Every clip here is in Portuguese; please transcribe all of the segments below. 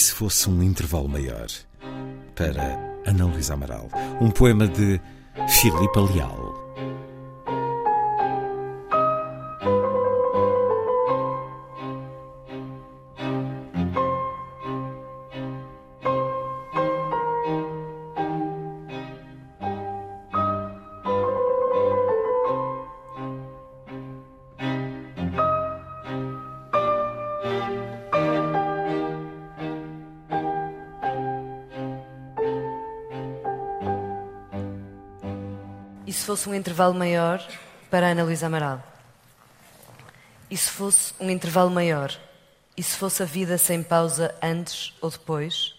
Se fosse um intervalo maior? Para Ana Luísa Amaral. Um poema de Filipe Leal. E se fosse um intervalo maior para Ana Luísa Amaral? E se fosse um intervalo maior? E se fosse a vida sem pausa antes ou depois?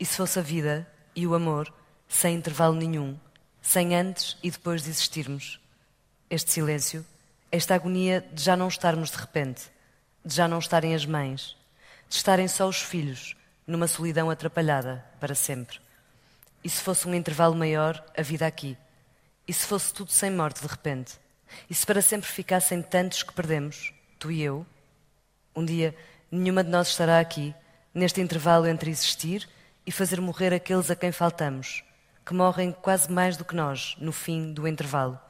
E se fosse a vida e o amor sem intervalo nenhum, sem antes e depois de existirmos? Este silêncio, esta agonia de já não estarmos de repente, de já não estarem as mães, de estarem só os filhos, numa solidão atrapalhada para sempre. E se fosse um intervalo maior, a vida aqui? E se fosse tudo sem morte de repente? E se para sempre ficassem tantos que perdemos, tu e eu? Um dia, nenhuma de nós estará aqui, neste intervalo entre existir e fazer morrer aqueles a quem faltamos, que morrem quase mais do que nós no fim do intervalo.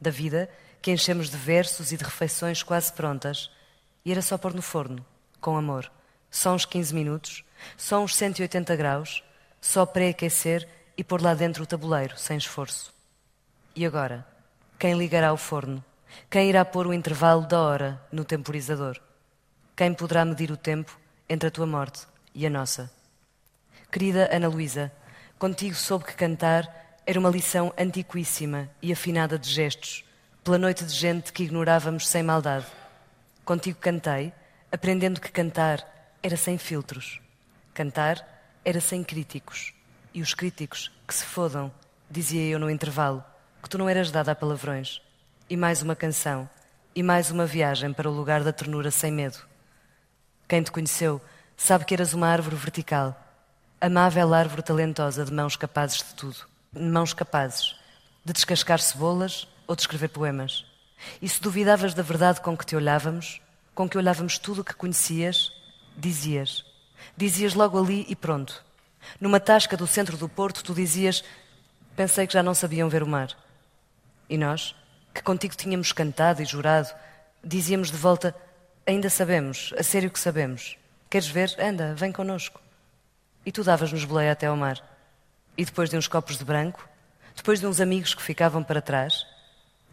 Da vida, que enchemos de versos e de refeições quase prontas, e era só pôr no forno, com amor. Só uns 15 minutos, só uns 180 graus, só pré-aquecer e pôr lá dentro o tabuleiro, sem esforço. E agora? Quem ligará o forno? Quem irá pôr o intervalo da hora no temporizador? Quem poderá medir o tempo entre a tua morte e a nossa? Querida Ana Luísa, contigo soube que cantar era uma lição antiquíssima e afinada de gestos, pela noite de gente que ignorávamos sem maldade. Contigo cantei, aprendendo que cantar era sem filtros. Cantar era sem críticos. E os críticos que se fodam, dizia eu no intervalo que tu não eras dada a palavrões. E mais uma canção, e mais uma viagem para o lugar da ternura sem medo. Quem te conheceu sabe que eras uma árvore vertical, amável árvore talentosa de mãos capazes de tudo. Mãos capazes de descascar cebolas ou de escrever poemas. E se duvidavas da verdade com que te olhávamos, com que olhávamos tudo o que conhecias, dizias. Dizias logo ali e pronto. Numa tasca do centro do Porto, tu dizias: Pensei que já não sabiam ver o mar. E nós, que contigo tínhamos cantado e jurado, dizíamos de volta: Ainda sabemos, a sério que sabemos. Queres ver? Anda, vem connosco. E tu davas-nos boleia até ao mar. E depois de uns copos de branco, depois de uns amigos que ficavam para trás,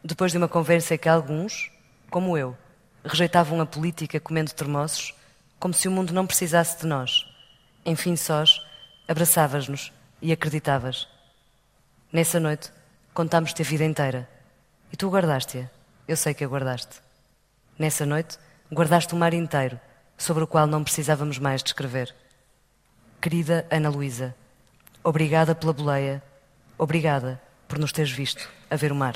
depois de uma conversa em que alguns, como eu, rejeitavam a política comendo termossos, como se o mundo não precisasse de nós. Enfim, sós, abraçavas-nos e acreditavas. Nessa noite, contámos-te a vida inteira. E tu guardaste-a. Eu sei que a guardaste. Nessa noite, guardaste o mar inteiro, sobre o qual não precisávamos mais de escrever. Querida Ana Luísa, obrigada pela boleia, obrigada por nos teres visto a ver o mar.